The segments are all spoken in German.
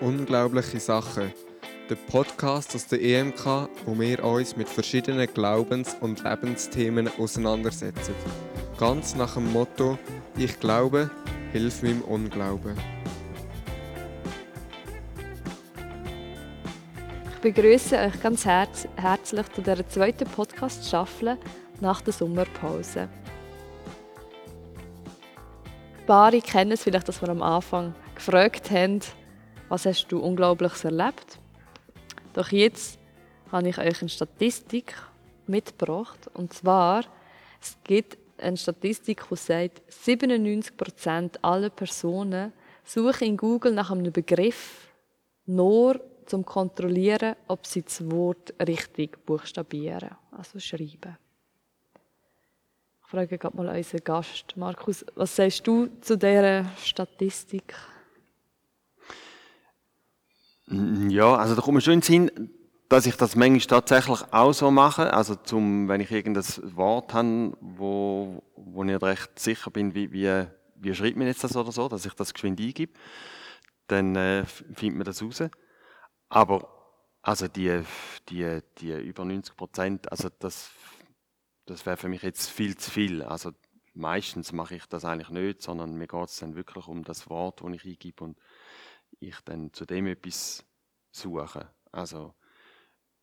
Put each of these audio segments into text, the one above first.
Unglaubliche Sachen. Der Podcast aus der EMK, wo wir uns mit verschiedenen Glaubens- und Lebensthemen auseinandersetzen. Ganz nach dem Motto: Ich glaube, hilf meinem Unglauben. Ich begrüße euch ganz herz herzlich zu dieser zweiten Podcast-Staffel nach der Sommerpause. Paare kennen es vielleicht, dass wir am Anfang gefragt haben, was hast du Unglaubliches erlebt? Doch jetzt habe ich euch eine Statistik mitgebracht. Und zwar, es gibt eine Statistik, die sagt, 97% aller Personen suchen in Google nach einem Begriff nur zum kontrollieren, ob sie das Wort richtig buchstabieren, also schreiben. Ich frage gerade mal unseren Gast, Markus, was sagst du zu dieser Statistik? Ja, also da kommt mir schon in den Sinn, dass ich das manchmal tatsächlich auch so mache. Also zum, wenn ich irgendein Wort habe, wo, wo ich nicht recht sicher bin, wie, wie, wie schreibt man jetzt das oder so, dass ich das geschwind eingebe, dann äh, findet man das raus. Aber also die, die, die über 90 Prozent, also das, das wäre für mich jetzt viel zu viel. Also meistens mache ich das eigentlich nicht, sondern mir geht es dann wirklich um das Wort, das ich eingebe und ich dann zu dem etwas suche. Also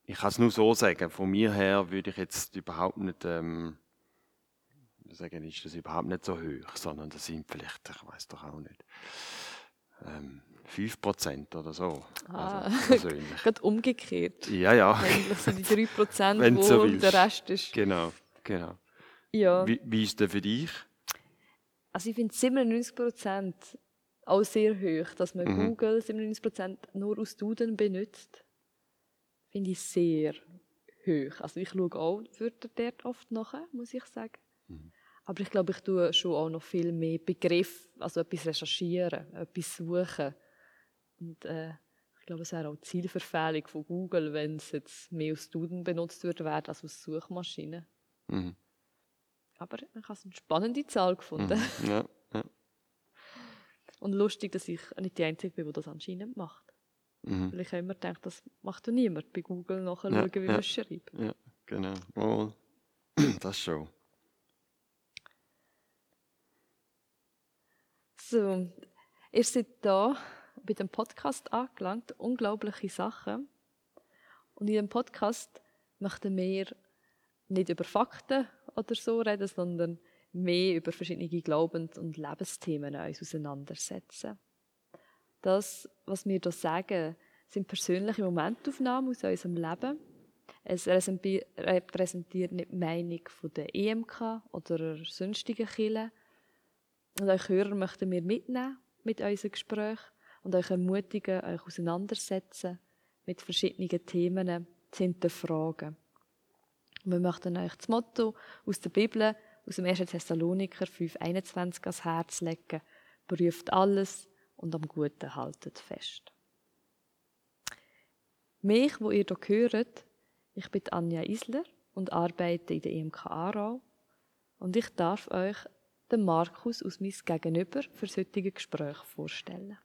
ich kann es nur so sagen, von mir her würde ich jetzt überhaupt nicht ähm, sagen, ist das überhaupt nicht so hoch, sondern das sind vielleicht, ich weiß doch auch nicht, ähm, 5% oder so. Ah, also persönlich. gerade umgekehrt. Ja, ja. Eigentlich sind die 3%, Wenn wo so willst. der Rest ist. Genau, genau. Ja. Wie, wie ist das für dich? Also ich finde 97% auch sehr hoch, dass man Mhm. Google 97% nur aus Duden benutzt. Finde ich sehr hoch. Also ich schaue auch Wörter dort oft nachher, muss ich sagen. Mhm. Aber ich glaube, ich tue schon auch noch viel mehr Begriff, also etwas recherchieren, etwas suchen. Und äh, ich glaube, es wäre auch die Zielverfehlung von Google, wenn es jetzt mehr aus Duden benutzt würde als aus Suchmaschinen. Mhm. Aber ich habe eine spannende Zahl gefunden. Mhm. Ja, ja. Und lustig, dass ich nicht die Einzige bin, die das anscheinend macht. Mhm. Weil ich habe immer gedacht, das macht ja niemand bei Google nachschauen, Ja, wie ja. man schreibt. ja genau. Oh, das schon. So, ihr seid da bei dem Podcast angelangt, unglaubliche Sachen. Und in dem Podcast möchten wir nicht über Fakten oder so reden, sondern mehr über verschiedene Glaubens- und Lebensthemen uns auseinandersetzen. Das, was wir hier sagen, sind persönliche Momentaufnahmen aus unserem Leben. Es repräsenti- repräsentiert nicht die Meinung der EMK oder sonstigen Kirchen. Und euch Hörer möchten wir mitnehmen mit unserem Gespräch und euch ermutigen, euch auseinandersetzen mit verschiedenen Themen zu hinterfragen. Und wir möchten euch das Motto aus der Bibel, aus dem 1. Thessaloniker 5,21 ans Herz legen. Prüft alles und am Guten haltet fest. Mich, wo ihr hier hört, ich bin Anja Isler und arbeite in der EMK Aarau. Und ich darf euch den Markus aus meinem Gegenüber für das heutige Gespräch vorstellen.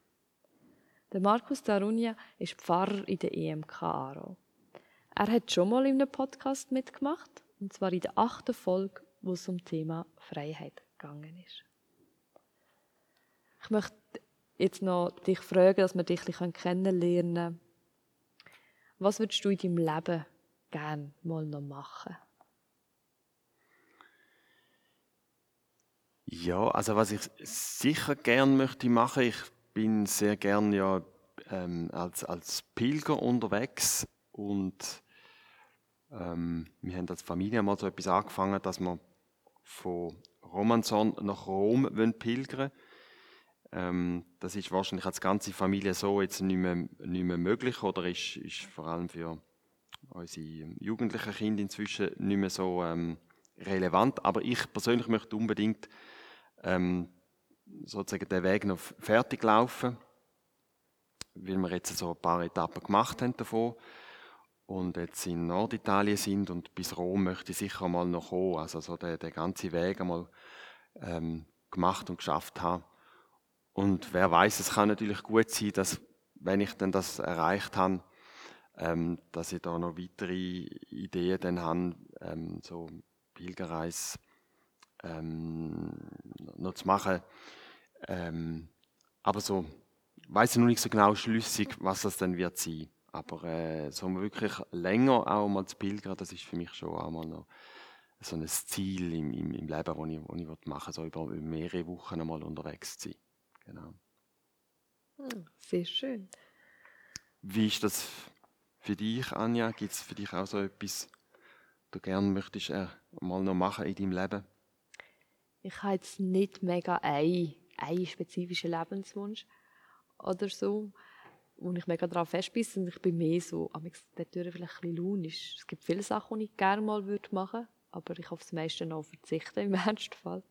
Der Markus Darunia ist Pfarrer in der EMK Aarau. Er hat schon mal in einem Podcast mitgemacht, und zwar in der achten Folge, wo es um Thema Freiheit gegangen ist. Ich möchte jetzt noch dich fragen, dass wir dich ein bisschen kennenlernen können. Was würdest du in deinem Leben gerne mal noch machen? Ja, also was ich sicher gern möchte machen, ich bin sehr gern ja ähm, als, als Pilger unterwegs und ähm, wir haben als Familie mal so etwas angefangen, dass wir von Romanson nach Rom pilgern ähm, Das ist wahrscheinlich als ganze Familie so jetzt nicht mehr, nicht mehr möglich oder ist, ist vor allem für unsere jugendlichen Kinder inzwischen nicht mehr so ähm, relevant. Aber ich persönlich möchte unbedingt ähm, sozusagen den Weg noch fertig laufen, weil wir jetzt so ein paar Etappen gemacht haben davon und jetzt in Norditalien sind und bis Rom möchte ich sicher mal noch kommen, also so den, den ganzen Weg einmal ähm, gemacht und geschafft haben. Und wer weiß, es kann natürlich gut sein, dass wenn ich dann das erreicht habe, ähm, dass ich da noch weitere Ideen dann habe, ähm, so Pilgerreise ähm, noch zu machen. Ähm, aber so, weiß ich noch nicht so genau schlüssig, was das dann wird sein. Aber äh, so wirklich länger auch mal zu pilgern, das ist für mich schon auch mal noch so ein Ziel im, im, im Leben, das ich, wo ich machen so über mehrere Wochen einmal unterwegs zu sein. Genau. Hm, sehr schön. Wie ist das für dich, Anja? Gibt es für dich auch so etwas, du gerne möchtest äh, mal noch machen in deinem Leben? Ich habe jetzt nicht mega einen, einen spezifischen Lebenswunsch oder so, wo ich mega daran festbisse. Und ich bin mehr so, am vielleicht ein bisschen launisch. Es gibt viele Sachen, die ich gerne mal machen würde, aber ich auf das meiste noch verzichten im Ernstfall.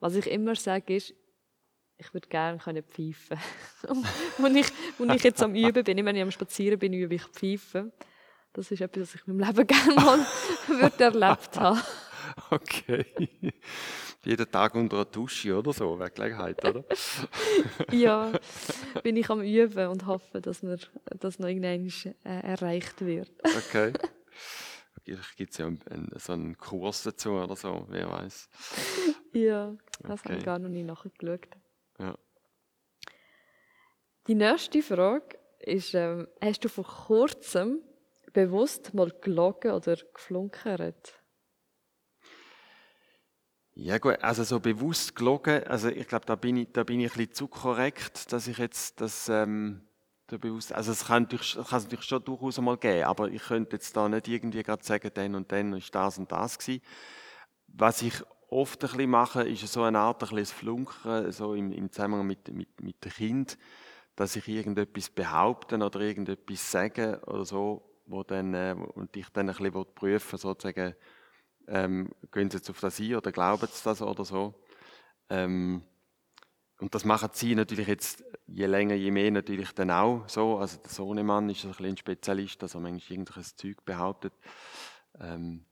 Was ich immer sage ist, ich würde gerne können pfeifen. wenn ich, wenn ich jetzt am Üben bin, wenn ich am Spazieren bin, übe ich pfeifen. Das ist etwas, was ich in meinem Leben gerne mal würde erlebt haben. Okay. Jeden Tag unter der Dusche oder so, wäre Gelegenheit, oder? ja, bin ich am Üben und hoffe, dass mir das noch irgendwann äh, erreicht wird. okay. Vielleicht gibt es ja einen, so einen Kurs dazu oder so, wer weiß. Ja, das okay. habe ich gar noch nie nachgeschaut. Ja. Die nächste Frage ist, ähm, hast du vor kurzem bewusst mal gelogen oder geflunkert? Ja gut, also so bewusst gelogen, also ich glaube, da bin ich, da bin ich ein bisschen zu korrekt, dass ich jetzt das ähm, da bewusst, also es kann, es kann natürlich schon durchaus mal geben, aber ich könnte jetzt da nicht irgendwie gerade sagen, dann und dann ist das und das gewesen. Was ich oft ein bisschen mache, ist so eine Art ein bisschen Flunkern, so im, im Zusammenhang mit, mit, mit dem Kind, dass ich irgendetwas behaupten oder irgendetwas sagen oder so, wo dann, äh, und ich dann ein bisschen prüfen sozusagen, ähm, gehen sie jetzt auf das ein oder glauben sie das oder so. Ähm, und das machen sie natürlich jetzt je länger, je mehr natürlich dann auch so. Also der Sohnemann ist ein, bisschen ein Spezialist, dass er manchmal irgendwelches Zeug behauptet. Ähm,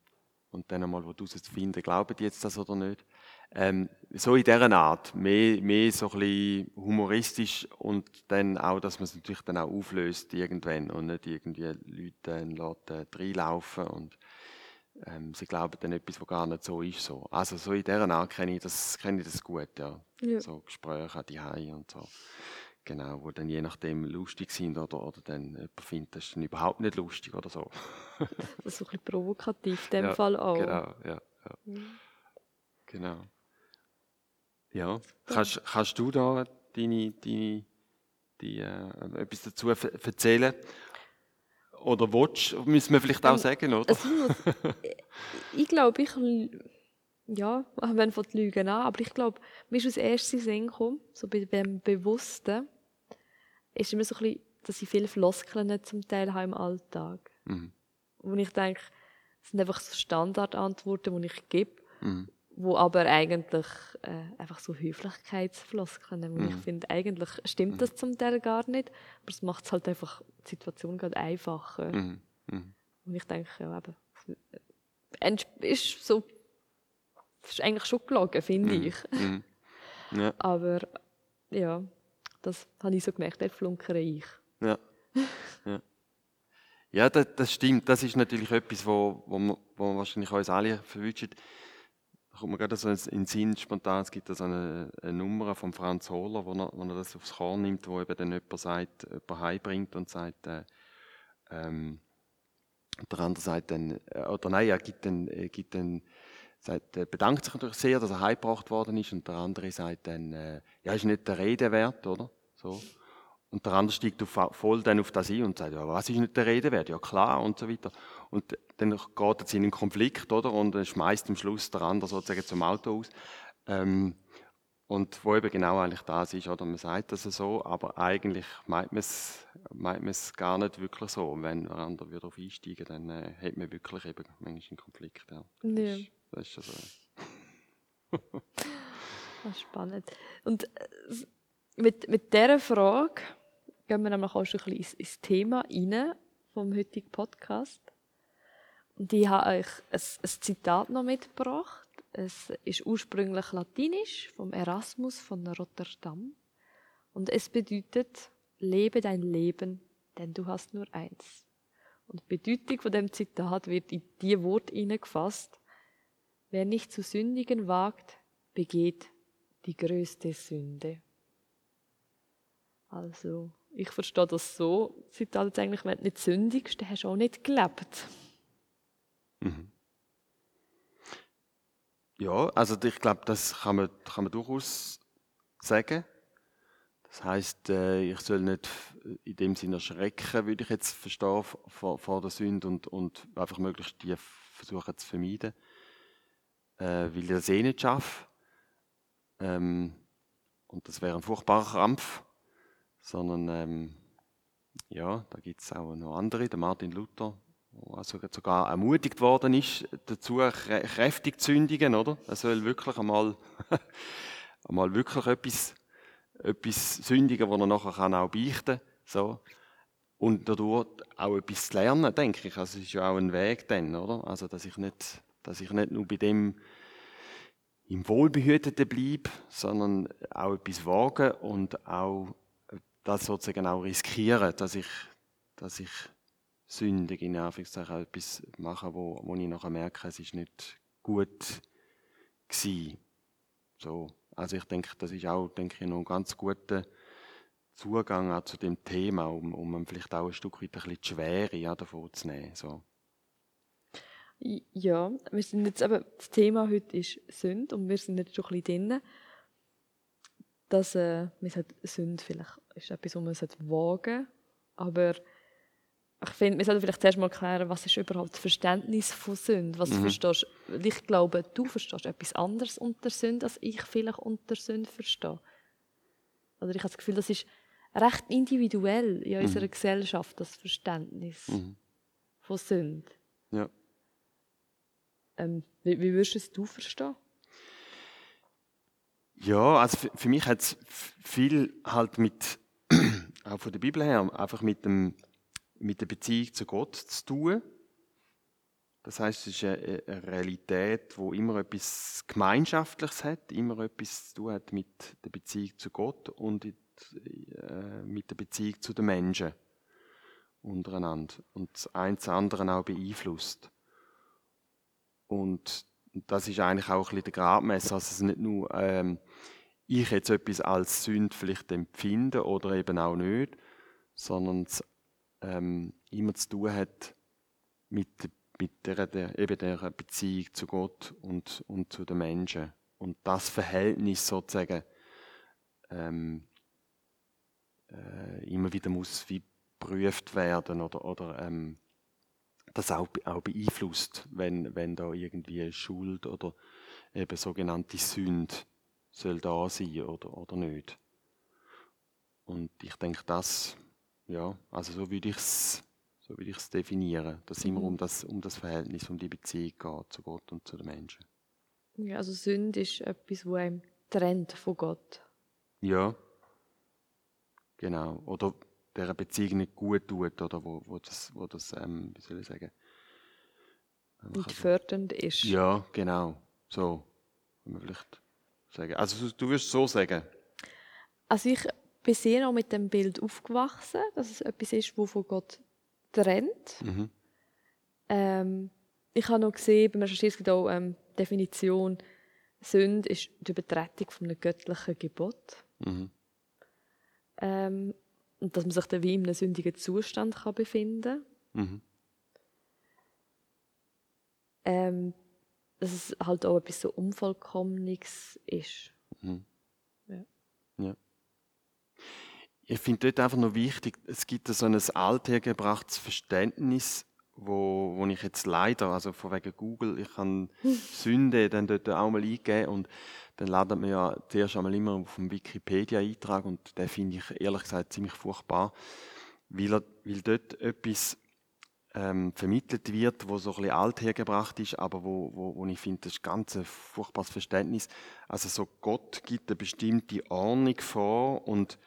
und dann einmal, wo du es finden, glauben die jetzt das oder nicht. Ähm, so in dieser Art, mehr, mehr so ein bisschen humoristisch und dann auch, dass man es natürlich dann auch auflöst irgendwann und nicht irgendwie Leute dann lässt, äh, reinlaufen und ähm, sie glauben dann etwas, was gar nicht so ist. So. Also so in dieser Art kenne ich das, kenne ich das gut, ja. ja. So Gespräche an die und so. Genau, wo dann je nachdem lustig sind oder, oder dann jemand findet, das ist dann überhaupt nicht lustig oder so. das ist so ein bisschen provokativ in dem ja, Fall auch. Genau, ja. ja. Mhm. Genau. Ja, kannst, kannst du da deine, deine, die, äh, etwas dazu erzählen? Oder willst, müssen wir vielleicht auch ähm, sagen, oder? Also, ich glaube, ich, ja, wenn von die Lügen an, aber ich glaube, mir ist als erstes Sinn gekommen, so bei dem Bewussten, ist immer so ein bisschen, dass ich viele Floskeln zum Teil habe im Alltag. Mhm. Wo ich denke, das sind einfach so Standardantworten, die ich gebe, mhm. Wo aber eigentlich äh, einfach so Höflichkeitsfloskeln, wo mhm. ich finde, eigentlich stimmt mhm. das zum Teil gar nicht, aber es macht es halt einfach die Situation gerade einfacher. Mhm. mhm. Und ich denke, ja, eben, ist so, ist eigentlich schon gelogen, finde ich. Ja. Aber ja, das habe ich so gemerkt, dort flunkere ich. Ja. ja. Ja, das, das, stimmt. Das ist natürlich etwas, wo, wo, man, wo wahrscheinlich uns alle verwünscht. Kommt mir gerade so in den Sinn spontan, es gibt da eine, eine Nummer von Franz Hohler, wo er, wo er das aufs Korn nimmt, wo eben dann jemand sagt, jemand heimbringt und sagt, äh, ähm, der andere sagt dann, äh, oder nein, er gibt dann, er gibt dann sagt, er bedankt sich natürlich sehr, dass er heimgebracht worden ist und der andere sagt dann, äh, ja, ist nicht der Rede wert, oder? So. Und der andere steigt voll dann auf das ein und sagt, ja, was ist nicht der Rede wert? Ja, klar, und so weiter. Und dann geht es in einen Konflikt, oder? Und dann schmeißt am Schluss der andere sozusagen zum Auto aus. Ähm, und wo eben genau eigentlich das ist, oder? Man sagt das so, aber eigentlich meint man es, meint man es gar nicht wirklich so. Und wenn der andere wieder auf einsteigen, dann äh, hat man wirklich eben manchmal einen Konflikt. Ja. ja. Das ist, das ist so. das ist spannend. Und äh, mit, mit dieser Frage gehen wir nämlich auch schon ein bisschen ins, Thema rein vom heutigen Podcast. Und ich habe euch ein, ein Zitat noch mitgebracht. Es ist ursprünglich latinisch vom Erasmus von Rotterdam. Und es bedeutet, lebe dein Leben, denn du hast nur eins. Und die Bedeutung von dem Zitat wird in die Wort hineingefasst. Wer nicht zu sündigen wagt, begeht die größte Sünde. Also, ich verstehe das so, Zitat eigentlich, wenn du nicht sündigst, dann hast du auch nicht gelebt. Mhm. Ja, also ich glaube, das kann man, kann man durchaus sagen. Das heißt, äh, ich soll nicht in dem Sinne erschrecken, würde ich jetzt verstehen, vor, vor der Sünde und, und einfach möglichst die versuchen zu vermeiden, äh, weil ich das eh nicht schaffe. Ähm, und das wäre ein furchtbarer Krampf. Sondern, ähm, ja, da gibt es auch noch andere, der Martin Luther, der also sogar ermutigt worden ist, dazu kräftig zu sündigen, oder? Er soll wirklich einmal, einmal wirklich etwas, etwas sündigen, was er nachher kann auch beichten kann. So. Und dadurch auch etwas zu lernen, denke ich. Also es ist ja auch ein Weg dann, oder? Also, dass ich nicht, dass ich nicht nur bei dem im Wohlbehüteten bleibe, sondern auch etwas wagen und auch das sozusagen auch riskieren, dass ich, dass ich sündig in Anführungszeichen etwas mache, wo, wo ich nachher merke, es ist nicht gut gewesen. So. Also ich denke, das ist auch, denke ich, noch ein ganz guter Zugang auch zu dem Thema, um, um vielleicht auch ein Stück weit ein bisschen die Schwere ja, davon zu nehmen. So. Ja, wir sind jetzt eben, das Thema heute ist Sünde und wir sind jetzt schon ein bisschen drin, dass äh, man Sünde vielleicht ist etwas, was man wagen sollte, aber ich finde, wir sollten vielleicht zuerst mal klären, was ist überhaupt das Verständnis von Sünde? Was mhm. verstehst Ich glaube, du verstehst etwas anderes unter Sünde, als ich vielleicht unter Sünde verstehe. Oder ich habe das Gefühl, das ist recht individuell in unserer mhm. Gesellschaft, das Verständnis mhm. von Sünde. Ja. Ähm, wie, wie würdest du es verstehen? Ja, also für, mich hat es viel halt mit, auch von der Bibel her, einfach mit, dem, mit der Beziehung zu Gott zu tun. Das heißt, es ist eine, eine Realität, wo immer etwas Gemeinschaftliches hat, immer etwas zu tun hat mit der Beziehung zu Gott und äh, mit der Beziehung zu den Menschen untereinander und das eins das andere auch beeinflusst. Und das ist eigentlich auch ein bisschen der Gradmesser, also es nicht nur ähm, ich jetzt etwas als Sünd vielleicht empfinde oder eben auch nicht, sondern es ähm, immer zu tun hat mit, mit der, der, eben der Beziehung zu Gott und, und zu den Menschen. Und das Verhältnis sozusagen ähm, äh, immer wieder muss wie geprüft werden oder, oder ähm, das auch, auch beeinflusst, wenn, wenn da irgendwie Schuld oder eben sogenannte Sünde soll da sein oder, oder nicht. Und ich denke, das, ja, also so würde ich es so würde ich es definieren, dass es immer mhm. um das, um das Verhältnis, um die Beziehung geht zu Gott und zu den Menschen. Ja, also Sünde ist etwas, wo einem trennt von Gott. Ja, genau. Oder der Beziehung nicht gut tut oder wo, wo das, wo das ähm, wie soll ich sagen, nicht fördernd ist. Ja, genau. So, kann man vielleicht sagen. Also du wirst so sagen. Also ich bin sehr auch mit dem Bild aufgewachsen, dass es etwas ist, wo von Gott trennt. Mhm. Ähm, ich habe noch gesehen, beim Recherchieren gibt auch ähm, Definition, Sünde ist die Übertretung von einem göttlichen Gebot. Mhm. Ähm, und dass man sich dann wie in einem sündigen Zustand kann befinden kann. Mhm. Ähm, dass es halt auch etwas so Unvollkommenes ist. Mhm. Ja. ja. Ich finde dort einfach noch wichtig, es gibt so ein althergebrachtes Verständnis, wo, wo ich jetzt leider, also von wegen Google, ich kann Sünde dann dort auch mal eingeben und dann ladet man ja zuerst einmal immer auf dem Wikipedia-Eintrag und den finde ich ehrlich gesagt ziemlich furchtbar, weil, er, weil dort etwas ähm, vermittelt wird, wo so ein bisschen alt hergebracht ist, aber wo, wo, wo ich finde, das ist ganz ein furchtbares Verständnis. Also so Gott gibt eine bestimmte Ordnung vor und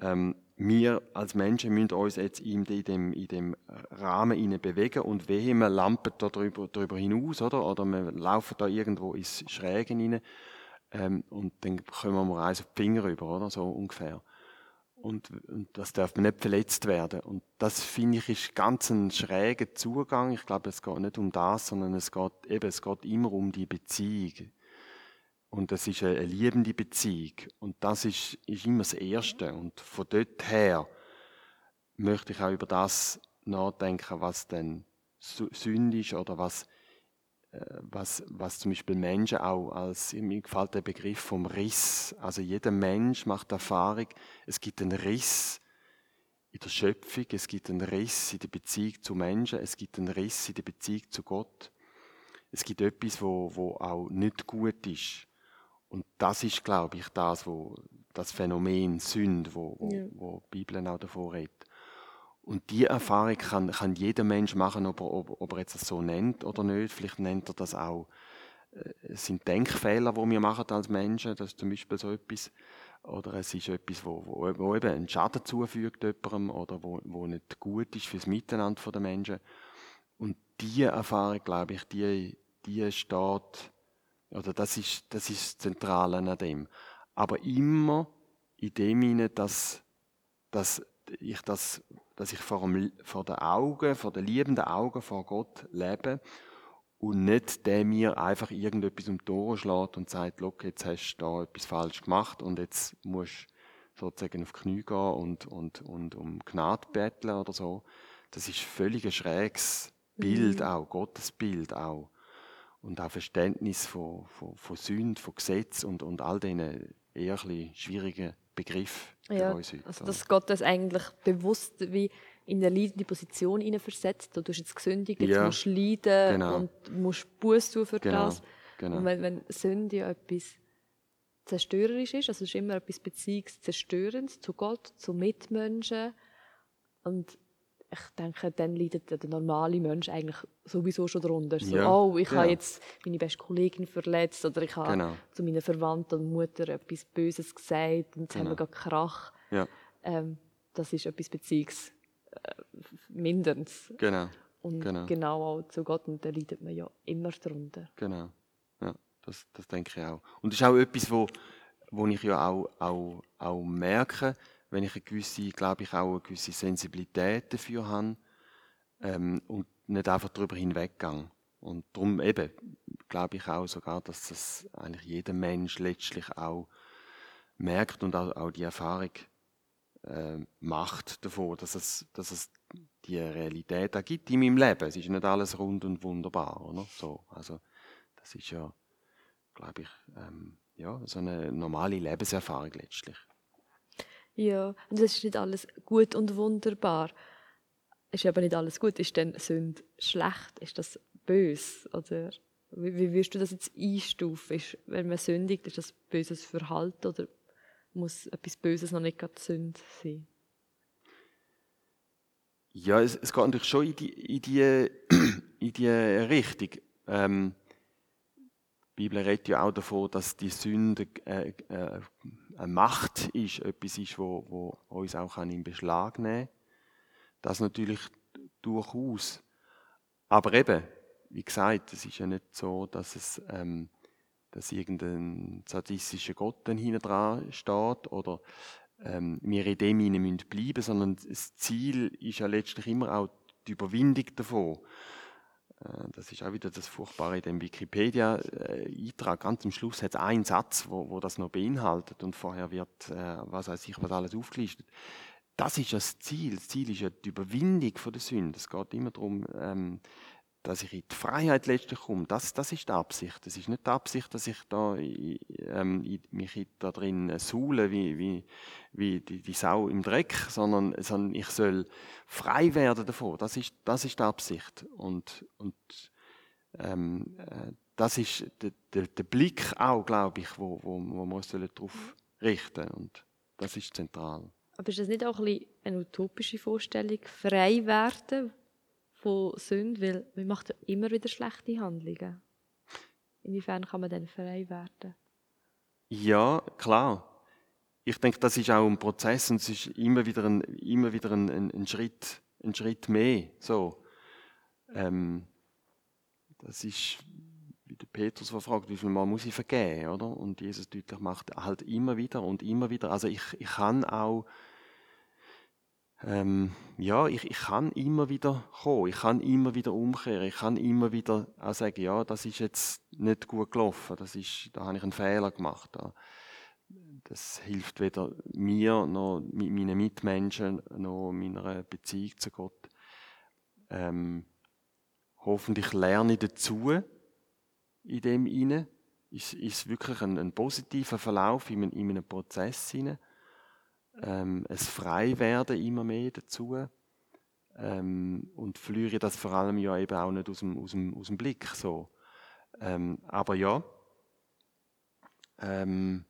ähm, wir als Menschen müssen uns jetzt in dem, in dem Rahmen bewegen und wehe, wir lampen da drüber, drüber hinaus, oder? Oder wir laufen da irgendwo ins Schrägen rein ähm, und dann kommen wir eins auf die Finger rüber, oder? So ungefähr. Und, und das darf man nicht verletzt werden. Und das finde ich ist ganz ein schräger Zugang. Ich glaube, es geht nicht um das, sondern es geht eben, es geht immer um die Beziehung. Und das ist eine, liebende Beziehung. Und das ist, ist immer das Erste. Und von dort her möchte ich auch über das nachdenken, was denn Sünde ist oder was, was, was zum Beispiel Menschen auch als, mir gefällt der Begriff vom Riss. Also jeder Mensch macht Erfahrung, es gibt einen Riss in der Schöpfung, es gibt einen Riss in der Beziehung zu Menschen, es gibt einen Riss in der Beziehung zu Gott. Es gibt etwas, wo, wo auch nicht gut ist. Und das ist, glaube ich, das, wo, das Phänomen Sünde, wo, wo, ja. wo die Bibel auch davor redet. Und die Erfahrung kann, kann jeder Mensch machen, ob er, ob, ob er jetzt das so nennt oder nicht. Vielleicht nennt er das auch, äh, es sind Denkfehler, die wir machen als Menschen, das ist zum Beispiel so etwas. Oder es ist etwas, wo, wo, wo eben einen Schaden zufügt jemandem oder wo, wo nicht gut ist fürs Miteinander der Menschen. Und diese Erfahrung, glaube ich, die, die steht oder das ist, das ist das Zentrale an dem. Aber immer in dem Sinne, dass, dass ich das, dass ich vor, dem, vor den Augen, vor den liebenden Augen vor Gott lebe und nicht der mir einfach irgendetwas um die Ohren schlägt und sagt, look, jetzt hast du da etwas falsch gemacht und jetzt musst du sozusagen auf die Knie gehen und, und, und um Gnade betteln oder so. Das ist völlig ein schräges Bild mhm. auch, Gottes Bild auch und auch Verständnis von, von, von Sünde, von Gesetz und, und all diesen eher schwierigen Begriffen ja, uns heute. Also dass Gott das eigentlich bewusst wie in eine leidende Position versetzt. Du hast jetzt gesündigt, jetzt ja, musst du leiden genau. und musst Buß tun für genau, das. Genau. Und wenn, wenn Sünde ja etwas zerstörerisch ist, also es ist immer etwas Beziehungszerstörendes zu Gott, zu Mitmenschen und ich denke, dann leidet der normale Mensch eigentlich sowieso schon darunter. So, ja, oh, ich genau. habe jetzt meine beste Kollegin verletzt oder ich habe genau. zu meiner Verwandten und Mutter etwas Böses gesagt und jetzt genau. haben wir gerade Krach. Ja. Ähm, das ist etwas Beziehungsminderndes. Äh, genau. Und genau. genau auch zu Gott und da leidet man ja immer darunter. Genau. Ja, das, das denke ich auch. Und das ist auch etwas, wo, wo ich ja auch, auch, auch merke, wenn ich eine gewisse, glaube ich, auch eine gewisse Sensibilität dafür habe ähm, und nicht einfach darüber hinweggehe. Und darum eben glaube ich auch sogar, dass das eigentlich jeder Mensch letztlich auch merkt und auch, auch die Erfahrung äh, macht davon, dass es, dass es die Realität auch gibt in meinem Leben. Es ist nicht alles rund und wunderbar, oder? So, also das ist ja, glaube ich, ähm, ja, so eine normale Lebenserfahrung letztlich. Ja, und das ist nicht alles gut und wunderbar. Ist aber nicht alles gut. Ist denn Sünde schlecht? Ist das böse? Oder wie, wie wirst du das jetzt einstufen? Ist, wenn man sündigt, ist das böses Verhalten oder muss etwas Böses noch nicht gerade Sünde sein? Ja, es, es, geht natürlich schon in die, in die, in die Richtung. Ähm, die Bibel redet ja auch davon, dass die Sünde äh, äh, eine Macht ist, etwas ist, wo, wo uns auch in Beschlag nehmen kann. Das natürlich durchaus. Aber eben, wie gesagt, es ist ja nicht so, dass es ähm, dass irgendein sadistischer Gott dann hinten dran steht oder ähm, wir in dem hinein müssen bleiben, sondern das Ziel ist ja letztlich immer auch die Überwindung davon. Äh, das ist auch wieder das Furchtbare in dem Wikipedia-Eintrag. Ganz am Schluss hat es einen Satz, wo, wo das noch beinhaltet und vorher wird, äh, was weiß ich, was alles aufgelistet. Das ist das Ziel. Das Ziel ist ja die Überwindung von der Sünde. Es geht immer darum, ähm, dass ich in die Freiheit letztlich komme, das, das ist die Absicht. Es ist nicht die Absicht, dass ich da ähm, mich da drin suhle wie, wie, wie die, die, Sau im Dreck, sondern, sondern ich soll frei werden davon. Das ist, das ist die Absicht. Und, und ähm, äh, das ist der, der, der, Blick auch, glaube ich, wo, wo, wo wir uns darauf richten Und das ist zentral. Aber ist das nicht auch ein eine utopische Vorstellung, frei werden, von Sünde, weil man macht ja immer wieder schlechte Handlungen. Inwiefern kann man dann frei werden? Ja, klar. Ich denke, das ist auch ein Prozess und es ist immer wieder ein, immer wieder ein, ein, ein Schritt, ein Schritt mehr. So. Ähm, das ist, wie der Petrus fragt, wie viel Mal muss ich vergeben, oder? Und Jesus deutlich macht halt immer wieder und immer wieder. Also ich, ich kann auch ähm, ja, ich, ich kann immer wieder kommen, ich kann immer wieder umkehren, ich kann immer wieder auch sagen, ja, das ist jetzt nicht gut gelaufen, das ist, da habe ich einen Fehler gemacht. Da, das hilft weder mir noch meinen Mitmenschen noch meiner Beziehung zu Gott. Ähm, hoffentlich lerne ich dazu in dem inne. Ist, ist wirklich ein, ein positiver Verlauf in, in einem Prozess hinein ähm, es Freiwerden immer mehr dazu ähm, und verliere das vor allem ja eben auch nicht aus dem, aus dem, aus dem Blick so. Ähm, aber ja, ähm,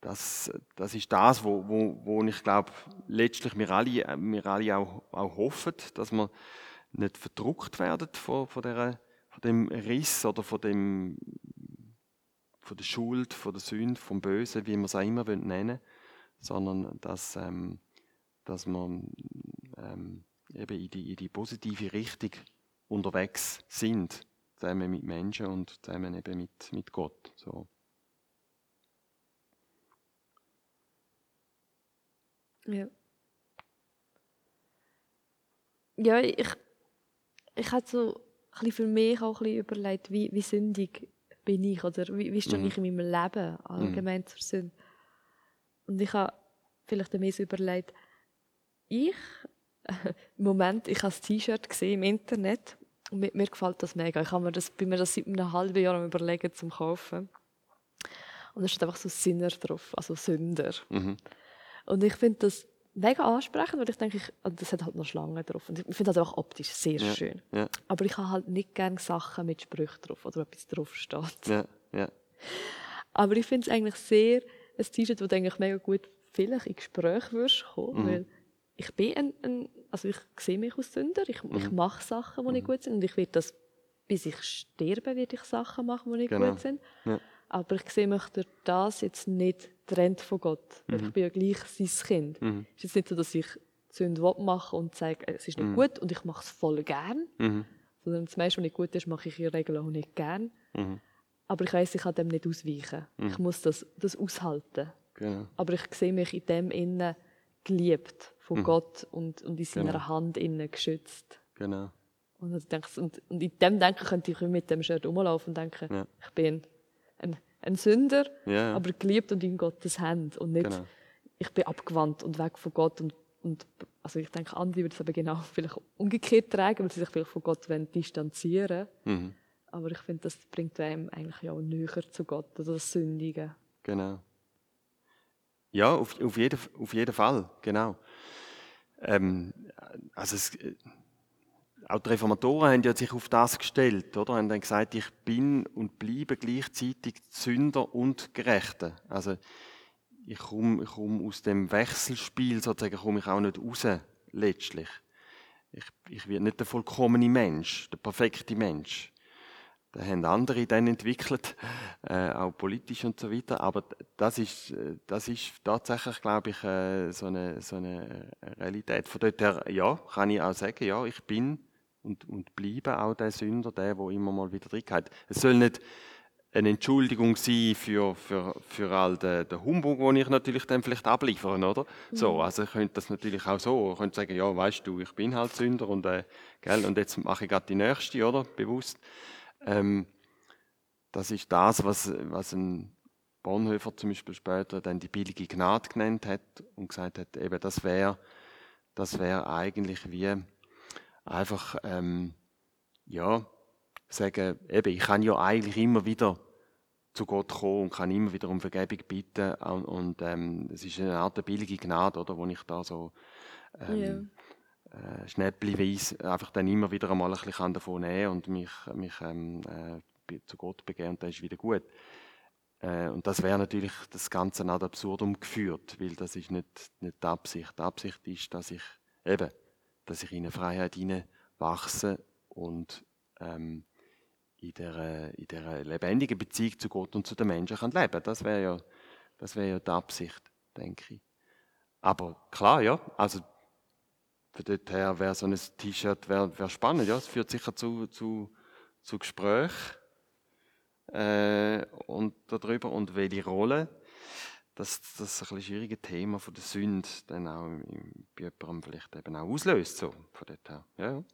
das, das ist das, wo, wo, wo ich glaube, letztlich wir alle, wir alle auch, auch hoffen, dass wir nicht verdruckt werden von, von, der, von dem Riss oder von, dem, von der Schuld, von der Sünde, vom Bösen, wie man es auch immer nennen will sondern dass, ähm, dass man ähm, eben in die, in die positive Richtung unterwegs sind, zusammen mit Menschen und zusammen eben mit, mit Gott. So. Ja. Ja, ich, ich habe so ein für mich auch ein überlegt, wie, wie sündig bin ich oder wie, wie stehe mhm. ich in meinem Leben allgemein mhm. zur Sünde. Und ich habe vielleicht mehr so überlegt, ich, im Moment, ich habe das T-Shirt gesehen im Internet und mir, mir gefällt das mega. Ich habe mir das, bin mir das seit einem halben Jahr am überlegen zum kaufen. Und da steht einfach so Sinner drauf, also Sünder. Mhm. Und ich finde das mega ansprechend, weil ich denke, ich, also das hat halt noch Schlangen drauf. Und ich finde das auch optisch sehr ja. schön. Ja. Aber ich habe halt nicht gerne Sachen mit Sprüchen drauf oder etwas drauf steht. Ja. Ja. Aber ich finde es eigentlich sehr ein T-Shirt, das eigentlich mega gut vielleicht in Gespräche wirst kommen, mhm. weil ich bin ein, ein, also ich sehe mich als Sünder, ich, mhm. ich mache Sachen, die mhm. nicht gut sind und ich werde das, bis ich sterbe, werde ich Sachen machen, die nicht genau. gut sind. Ja. Aber ich sehe mich durch das jetzt nicht trennt von Gott, weil ich mhm. bin ja gleich sein Kind. Mhm. Es ist jetzt nicht so, dass ich Sünde mache und sage, es ist nicht mhm. gut und ich mache es voll gern, sondern das meiste, was nicht gut ist, mache ich in der Regel auch nicht gern. Aber ich weiß, ich kann dem nicht ausweichen. Mhm. Ich muss das, das aushalten. Genau. Aber ich sehe mich in dem innen geliebt von mhm. Gott und, und in seiner genau. Hand innen geschützt. Genau. Und, also denke, und, und in dem Denken könnte ich mit dem Shirt rumlaufen und denken, ja. ich bin ein, ein Sünder, ja, ja. aber geliebt und in Gottes Hand. Und nicht, genau. ich bin abgewandt und weg von Gott. Und, und also ich denke, andere würden es aber genau vielleicht umgekehrt tragen, weil sie sich vielleicht von Gott distanzieren wollen. Mhm. Aber ich finde, das bringt einem eigentlich auch näher zu Gott, also das Sündige. Genau. Ja, auf, auf, jeden, auf jeden Fall, genau. Ähm, also es, äh, auch die Reformatoren haben ja sich auf das gestellt, oder? Haben dann gesagt, ich bin und bleibe gleichzeitig Sünder und Gerechter. Also ich komme komm aus dem Wechselspiel sozusagen komme ich auch nicht raus, letztlich. Ich, ich werde nicht der vollkommene Mensch, der perfekte Mensch. Da haben andere dann entwickelt, äh, auch politisch und so weiter. Aber das ist, das ist tatsächlich, glaube ich, äh, so, eine, so eine Realität. Von dort her, ja, kann ich auch sagen, ja, ich bin und, und bleibe auch der Sünder, der, der immer mal wieder drin hat. Es soll nicht eine Entschuldigung sein für, für, für all den, den Humbug, den ich natürlich dann vielleicht abliefern, oder? Mhm. So, also ich könnte das natürlich auch so, ich könnte sagen, ja, weißt du, ich bin halt Sünder und, äh, gell, und jetzt mache ich gerade die nächste, oder? Bewusst. Ähm, das ist das, was, was ein Bonhoeffer zum Beispiel später dann die billige Gnade genannt hat und gesagt hat, eben das wäre das wäre eigentlich wie einfach ähm, ja sagen, eben ich kann ja eigentlich immer wieder zu Gott kommen und kann immer wieder um Vergebung bitten und, und ähm, es ist eine Art billige Gnade, oder, wo ich da so ähm, äh, schnäppchenweise einfach dann immer wieder einmal ein bisschen davon nehmen und mich, mich ähm, äh, zu Gott begeben und dann ist wieder gut. Äh, und das wäre natürlich das Ganze ad absurdum geführt, weil das ist nicht, nicht die Absicht. Die Absicht ist, dass ich eben, dass ich in eine Freiheit wachse und ähm, in der, in der lebendigen Beziehung zu Gott und zu den Menschen kann leben. Das wäre ja, das ja die Absicht, denke ich. Aber klar, ja, also von dort her wäre so ein T-Shirt wär, wär spannend. Ja, es führt sicher zu, zu, zu Gesprächen äh, und darüber und welche Rolle dass das ein bisschen schwierige Thema von der Sünde dann auch bei jemandem vielleicht eben auch auslöst. So, von dort her. Ja.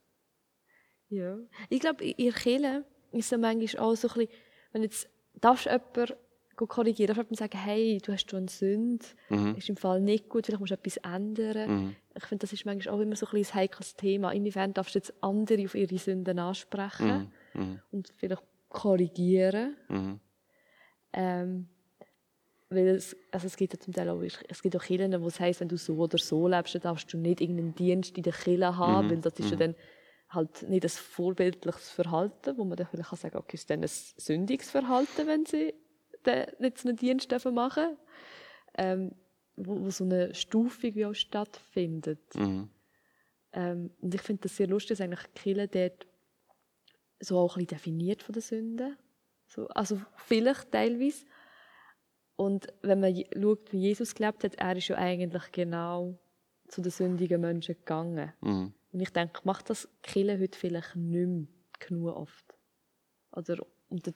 ja. Ich glaube, in der ist es manchmal auch so ein bisschen, wenn jetzt darfst jemand korrigieren, darf jemand sagen, hey, du hast schon eine Sünde, mhm. ist im Fall nicht gut, vielleicht musst du etwas ändern. Mhm. Ich finde, das ist manchmal auch immer so ein, ein heikles Thema. Inwiefern darfst du jetzt andere auf ihre Sünden ansprechen mhm. mhm. und vielleicht korrigieren. Mhm. Ähm, weil es, also es gibt ja zum Teil auch, es gibt auch Kirchen, wo es heisst, wenn du so oder so lebst, dann darfst du nicht irgendeinen Dienst in der Kirche haben, mhm. weil das ist ja dann halt nicht ein vorbildliches Verhalten, wo man dann vielleicht kann sagen okay, ist dann ein sündiges Verhalten, wenn sie nicht so einen Dienst machen ähm, wo, wo, so eine Stufung wie auch stattfindet. Mhm. Ähm, und ich finde das sehr lustig, dass eigentlich Kirche dort so auch ein bisschen definiert von der Sünde. So, also vielleicht teilweise. Und wenn man schaut, wie Jesus gelebt hat, er ist ja eigentlich genau zu den sündigen Menschen gegangen. Mhm. Und ich denke, macht das Killen heute vielleicht nicht mehr genug oft. Oder und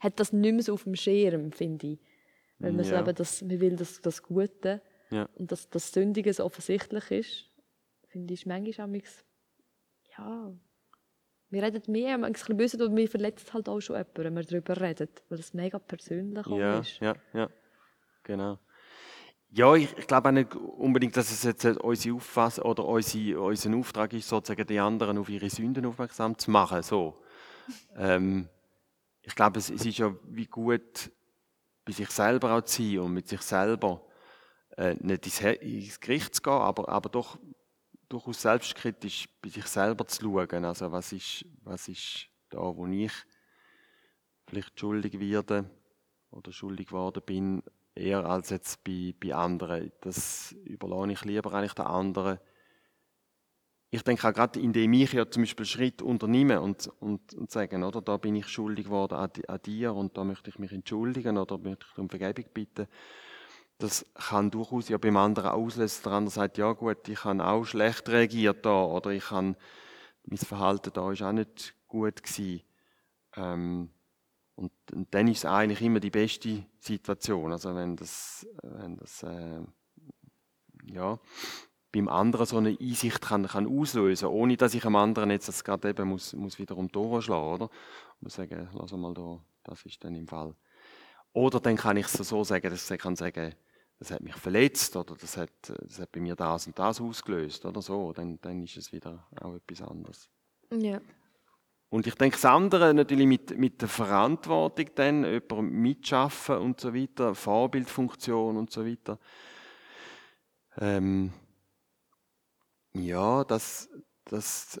hat das nicht mehr so auf dem Schirm, finde ich. Wenn man ja. so eben das, man will das, das Gute ja. und dass das Sündige so offensichtlich ist, finde ich manchmal ja, wir reden mehr, man ist ein bisschen böse, und wir verletzt halt auch schon jemanden, wenn wir darüber reden, weil es mega persönlich ja, ist. Ja, ja, genau. Ja, ich, ich glaube auch nicht unbedingt, dass es jetzt unsere Auffassung oder unsere, unser Auftrag ist, sozusagen die anderen auf ihre Sünden aufmerksam zu machen. So. ähm, ich glaube, es, es, ist ja wie gut, bei sich selber auch zu sein und mit sich selber äh, nicht ins, ins Gericht zu gehen, aber, aber doch durchaus selbstkritisch bei sich selber zu schauen. Also was ist, was ist da, wo ich vielleicht schuldig werde oder schuldig geworden bin, eher als jetzt bei, bei anderen. Das überlasse ich lieber eigentlich den anderen. Ich denke auch gerade, indem ich ja zum Beispiel Schritt unternehme und, und, und sagen, oder, da bin ich schuldig geworden an, an dir und da möchte ich mich entschuldigen oder möchte ich um Vergebung bitten das kann durchaus ja beim anderen auslösen. Der andere sagt, ja gut, ich habe auch schlecht reagiert da oder ich habe, mein Verhalten da ist auch nicht gut gewesen. Ähm, und, und, dann ist es eigentlich immer die beste Situation. Also wenn das, wenn das äh, ja, beim anderen so eine Einsicht kann, kann auslösen, ohne dass ich am anderen jetzt das gerade eben muss, muss wiederum durchschlagen, oder? Und muss sagen, lass mal da, das ist dann im Fall. Oder dann kann ich es so sagen, dass ich kann sagen, das hat mich verletzt oder das hat, das hat bei mir das und das ausgelöst oder so, dann, dann ist es wieder auch etwas anderes. Ja. Und ich denke, das andere natürlich mit, mit der Verantwortung dann, jemandem mitschaffen und so weiter, Vorbildfunktion und so weiter. Ähm, ja, das, das,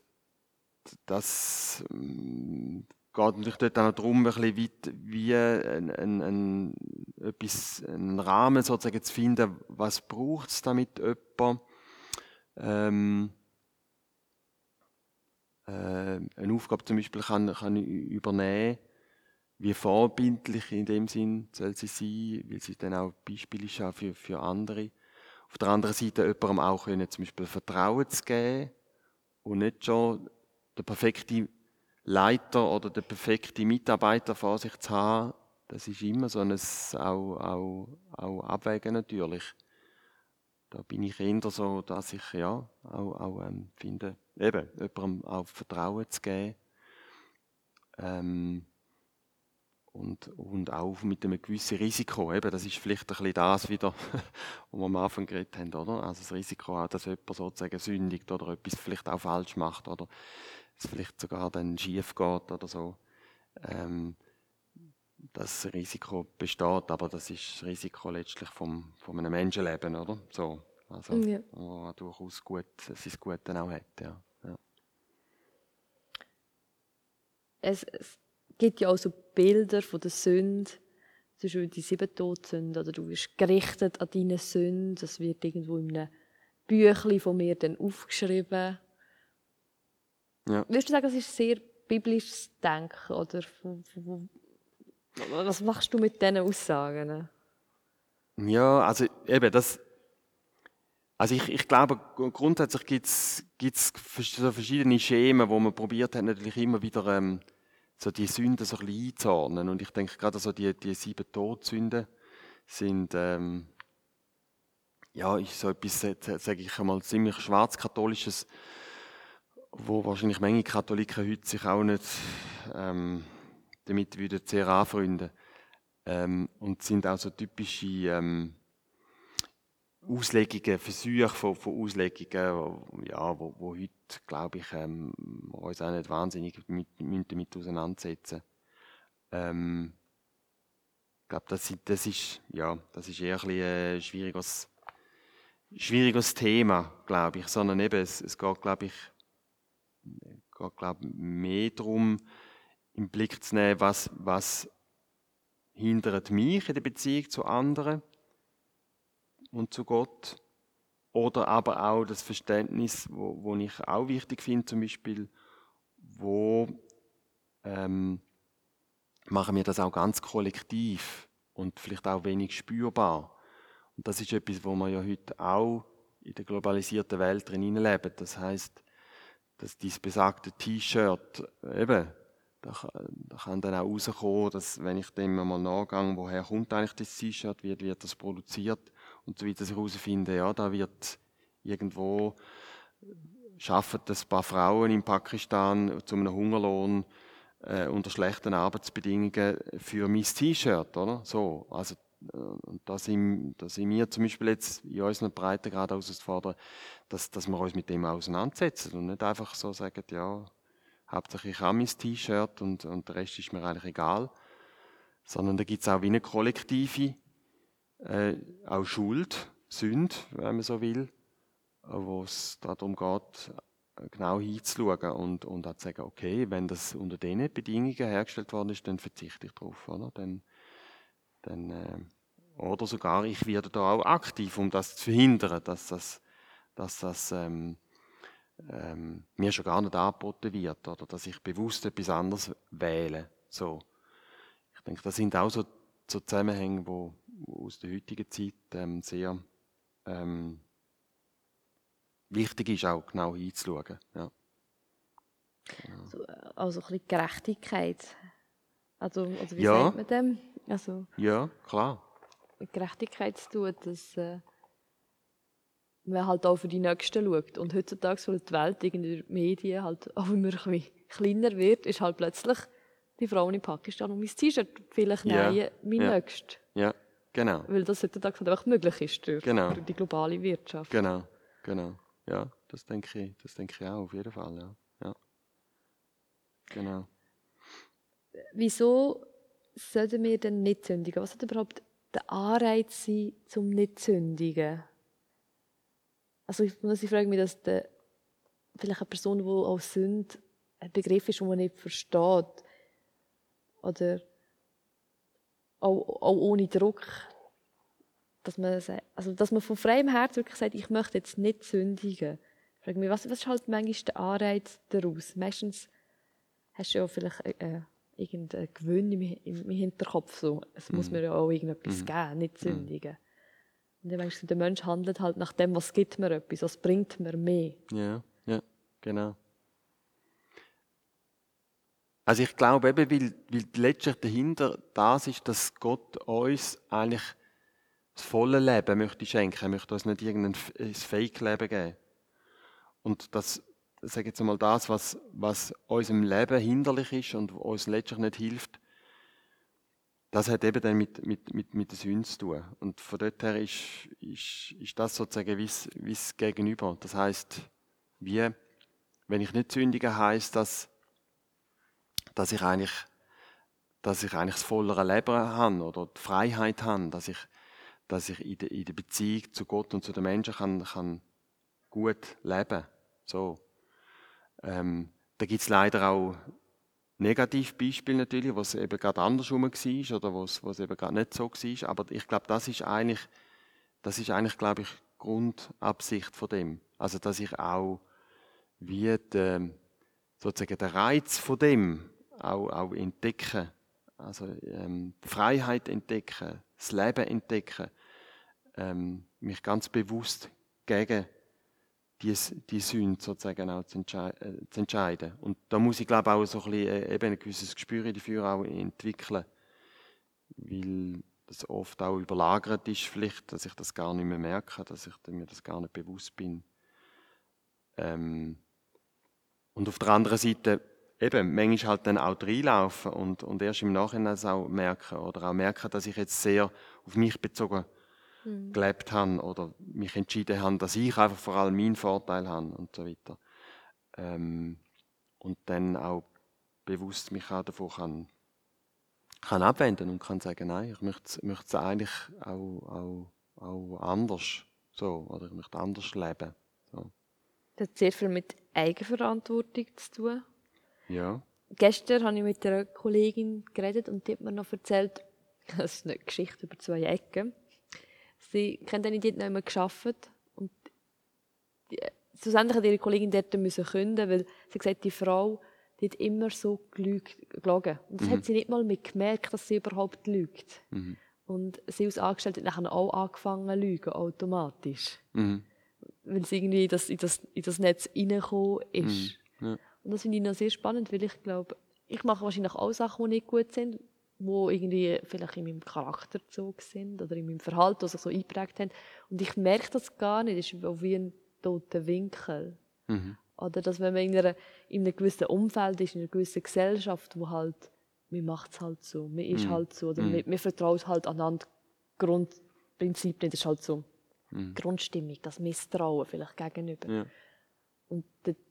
das ähm, geht natürlich dort auch darum, ein bisschen weit, wie ein, ein, ein, etwas, einen Rahmen sozusagen zu finden, was braucht es, damit jemand ähm, äh, eine Aufgabe zum Beispiel kann, kann übernehmen wie vorbildlich in dem Sinn soll sie sein, weil sie dann auch Beispiele ist für, für andere. Auf der anderen Seite jemandem auch können, zum Beispiel Vertrauen zu geben und nicht schon der perfekte Leiter oder der perfekte Mitarbeiter vor sich zu haben, das ist immer so ein auch, auch, auch Abwägen natürlich. Da bin ich eher so, dass ich ja auch, auch ähm, finde, eben, jemandem auch Vertrauen zu geben. Ähm, und, und auch mit einem gewissen Risiko. Eben, das ist vielleicht ein bisschen das wieder, was wir am Anfang geredet haben, oder? Also das Risiko auch, dass jemand sozusagen sündigt oder etwas vielleicht auch falsch macht oder es vielleicht sogar dann schief geht oder so. Ähm, das Risiko besteht, aber das ist das Risiko letztlich vom, von einem Menschenleben, oder? So, also, ja. wo durchaus gut, sein Gute auch hat, ja. ja. Es, es, gibt ja auch so Bilder von der Sünde, zum Beispiel die sieben Todsünden, oder du wirst gerichtet an deine Sünde, das wird irgendwo in einem Büchlein von mir dann aufgeschrieben. Ja. Würdest du sagen, das ist sehr biblisches Denken, oder was machst du mit diesen Aussagen? Ja, also eben das. Also ich, ich glaube, grundsätzlich gibt es so verschiedene Schemen, wo man probiert hat, natürlich immer wieder ähm, so die Sünden so ein einzuordnen. Und ich denke gerade so die, die sieben Todsünden sind ähm, ja, ist so etwas, sage ich einmal, ziemlich schwarzkatholisches, wo wahrscheinlich manche Katholiken heute sich auch nicht ähm, damit würden sehr anfreunden. Ähm, und sind auch so typische ähm, Auslegungen, Versuche von, von Auslegungen, ja, wo, wo heute, glaube ich, ähm, uns auch nicht wahnsinnig mit, mit damit auseinandersetzen. Ähm, ich glaube, das, das, ist, ja, das ist eher ein, ein schwieriges, schwieriges Thema, glaube ich, sondern eben, es, es geht, glaube ich, geht, glaube mehr darum, im Blick zu nehmen, was, was hindert mich in der Beziehung zu anderen und zu Gott. Oder aber auch das Verständnis, wo, wo ich auch wichtig finde, zum Beispiel, wo ähm, machen wir das auch ganz kollektiv und vielleicht auch wenig spürbar. Und das ist etwas, wo wir ja heute auch in der globalisierten Welt drin leben. Das heißt, dass dieses besagte T-Shirt eben da, da, kann dann auch rauskommen, dass wenn ich dem mal nachgehe, woher kommt eigentlich das T-Shirt, wie wird das produziert und so weiter, dass ich herausfinde, ja, da wird irgendwo schaffen das paar Frauen in Pakistan zu einem Hungerlohn äh, unter schlechten Arbeitsbedingungen für mein T-Shirt, oder? So, also äh, und da sind, da sind wir zum Beispiel jetzt in unseren Breitengrad herausgefordert, dass, dass wir uns mit dem auseinandersetzen und nicht einfach so sagen, ja, hauptsächlich ich habe mein T-Shirt und, und der Rest ist mir eigentlich egal. Sondern da gibt es auch wie eine kollektive, äh, auch Schuld, Sünde, wenn man so will, wo es darum geht, genau hinzuschauen und, und auch zu sagen, okay, wenn das unter diesen Bedingungen hergestellt worden ist, dann verzichte ich darauf. Oder? Dann, dann, äh, oder sogar, ich werde da auch aktiv, um das zu verhindern, dass das, dass das ähm, ähm, mir schon gar nicht angeboten wird oder dass ich bewusst etwas anderes wähle. So. Ich denke, das sind auch so, so Zusammenhänge, wo aus der heutigen Zeit ähm, sehr ähm, wichtig ist, auch genau hinzuschauen. Ja. So, äh, also ein bisschen Gerechtigkeit. Also, also wie ja. sagt man dem? Also, ja, klar. Gerechtigkeit zu tun, dass äh, man halt auch für die Nächsten schaut. Und heutzutage, weil die Welt in den Medien halt auch immer ein kleiner wird, ist halt plötzlich die Frauen in Pakistan um mein T-Shirt vielleicht ja. nähen, mein ja. Nächst. Ja, genau. Weil das heutzutage halt einfach möglich ist durch, genau. durch die globale Wirtschaft. Genau, genau. Ja, das denke ich, das denke ich auch, auf jeden Fall, ja. ja. Genau. Wieso sollten wir denn nicht sündigen? Was hat überhaupt der Anreiz sein, zum nicht sündigen? Also ich, muss ich frage mich, dass der, vielleicht eine Person, die auch Sünde ein Begriff ist, den man nicht versteht, oder auch, auch ohne Druck, dass man, also dass man von freiem Herz wirklich sagt, ich möchte jetzt nicht sündigen. Ich frage mich, was, was ist halt manchmal der Anreiz daraus? Meistens hast du ja vielleicht äh, äh irgendeinen Gewinn im, im, Hinterkopf. So. Es mhm. muss mir ja auch irgendetwas mhm. geben, nicht mhm. sündigen. Mhm. Und dann denkst du, der Mensch handelt halt nach dem, was gibt mir etwas, was bringt mir mehr. Ja, ja, genau. Also ich glaube eben, weil, weil letztlich dahinter das ist, dass Gott uns eigentlich das volle Leben möchte schenken. Er möchte uns nicht irgendein Fake-Leben geben. Und das, sage jetzt mal, das, was, was unserem Leben hinderlich ist und uns letztlich nicht hilft, das hat eben dann mit, mit, mit, mit der Sünde zu tun. Und von dort her ist, ist, ist das sozusagen wie das Gegenüber. Das heißt, wie, wenn ich nicht sündige, heißt das, dass ich eigentlich, dass ich eigentlich das vollere Leben habe oder die Freiheit habe, dass ich, dass ich in der, in der Beziehung zu Gott und zu den Menschen kann, kann gut leben. So. Ähm, da gibt es leider auch Negativbeispiel natürlich, wo es eben gerade andersrum war oder wo es, wo es eben gerade nicht so war. Aber ich glaube, das ist eigentlich, das ist eigentlich, glaube ich, Grundabsicht von dem. Also, dass ich auch wie die, sozusagen den Reiz von dem auch, auch entdecke. Also, ähm, Freiheit entdecken, das Leben entdecken, ähm, mich ganz bewusst gegen die, die Sünde sozusagen auch zu, entsche äh, zu, entscheiden. Und da muss ich glaube auch so ein, bisschen, äh, eben ein gewisses Gespür dafür auch entwickeln. Weil das oft auch überlagert ist, vielleicht, dass ich das gar nicht mehr merke, dass ich mir das gar nicht bewusst bin. Ähm, und auf der anderen Seite, eben, manchmal halt dann auch reinlaufen und, und erst im Nachhinein das auch merken oder auch merken, dass ich jetzt sehr auf mich bezogen mhm. gelebt habe oder mich entschieden habe, dass ich einfach vor allem meinen Vorteil habe und so weiter. Ähm, und dann auch bewusst mich auch davon kann kann abwenden und kann sagen, nein, ich möchte, möchte es eigentlich auch, auch, auch anders so, oder ich möchte anders leben. So. Das hat sehr viel mit Eigenverantwortung zu tun. Ja. Gestern habe ich mit einer Kollegin geredet und die hat mir noch erzählt, das ist eine Geschichte über zwei Ecken. Sie kennt eine, die hat noch immer gearbeitet und die, schlussendlich hat ihre Kollegin dort müssen künden, weil sie gesagt die Frau die hat immer so gelogen. Und das mhm. hat sie nicht mal mit gemerkt, dass sie überhaupt lügt. Mhm. Und sie als Angestellte hat nachher auch angefangen zu lügen, automatisch. Mhm. Weil sie irgendwie in das, in das, in das Netz reingekommen ist. Mhm. Ja. Und das finde ich noch sehr spannend, weil ich glaube, ich mache wahrscheinlich auch Sachen, die nicht gut sind, die irgendwie vielleicht in meinem Charakterzug sind oder in meinem Verhalten, die sich so eingeprägt haben. Und ich merke das gar nicht, das ist wie ein toter Winkel. Mhm. Oder dass wenn man in, einer, in einem gewissen Umfeld ist, in einer gewissen Gesellschaft, wo halt, man macht es halt so, man ist mm. halt so, oder mm. man, man vertraut halt aneinander Grundprinzipien, das ist halt so mm. Grundstimmung, das Misstrauen vielleicht gegenüber. Ja. Und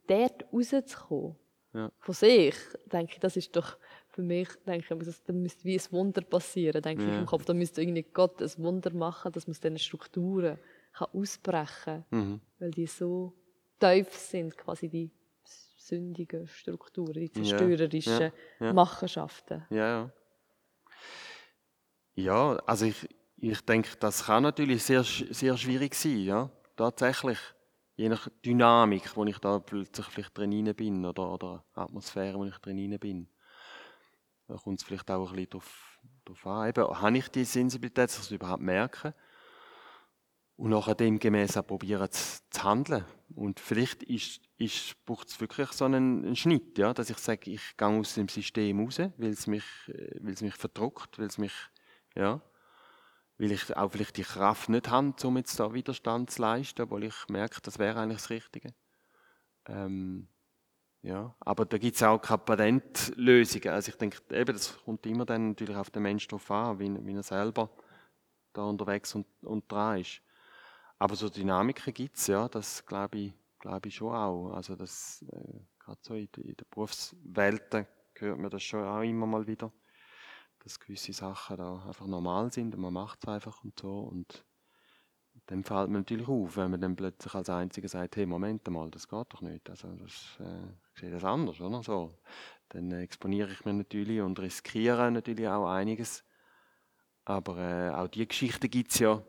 dort rauszukommen, ja. von sich, denke ich, das ist doch für mich, denke ich, das, da müsste wie ein Wunder passieren, denke ja. ich im Kopf. Da müsste irgendwie Gott ein Wunder machen, dass man aus diesen Strukturen kann ausbrechen kann, mhm. weil die so tief sind, quasi die sündigen Strukturen, die zerstörerischen ja, Machenschaften. Ja, ja. Ja, also ich, ich denke, das kann natürlich sehr, sehr schwierig sein, ja, tatsächlich. Je nach Dynamik, wo ich da plötzlich vielleicht drin bin oder, oder Atmosphäre, wo ich drin bin. Da kommt es vielleicht auch ein bisschen darauf, an. Eben, habe ich die Sensibilität, dass ich es überhaupt merke? und nachher demgemäß auch probieren zu, zu handeln. Und vielleicht ist, ist, braucht es wirklich so einen, einen, Schnitt, ja, dass ich sage, ich gehe aus dem System raus, weil es mich, äh, weil es mich verdruckt, weil es mich, ja, weil ich auch vielleicht die Kraft nicht habe, um jetzt da Widerstand zu leisten, obwohl ich merke, das wäre eigentlich das Richtige. Ähm, ja, aber da gibt es auch keine Patentlösungen. Also ich denke, eben, das kommt immer dann natürlich auf den Menschen drauf an, wie, wie er selber da unterwegs und, und dran ist. Aber so Dynamiken gibt es, ja, das glaube ich, glaub ich schon auch. Also das, äh, gerade so in, in der Berufswelt hört man das schon auch immer mal wieder, dass gewisse Sachen da einfach normal sind und man macht es einfach und so. Und dann fällt man natürlich auf, wenn man dann plötzlich als Einziger sagt, hey, Moment mal, das geht doch nicht. Also das, äh, sehe das anders, oder? So. Dann exponiere ich mich natürlich und riskiere natürlich auch einiges. Aber äh, auch die Geschichte gibt es ja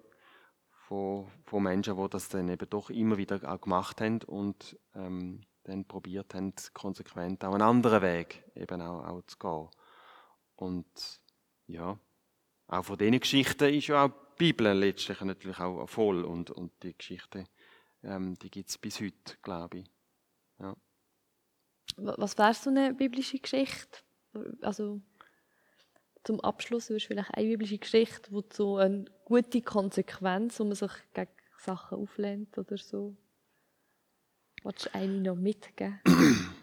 von, von Menschen, die das dann eben doch immer wieder auch gemacht haben und ähm, dann probiert haben, konsequent auch einen anderen Weg eben auch, auch zu gehen. Und ja, auch von diesen Geschichten ist ja auch die Bibel letztlich natürlich auch voll und, und die Geschichte, ähm, die gibt es bis heute, glaube ich. Ja. Was wäre so eine biblische Geschichte? Also zum Abschluss würdest du vielleicht eine biblische Geschichte, wo so eine gute Konsequenz, wo man sich gegen Sachen auflehnt oder so. Willst du eine noch mitgeben?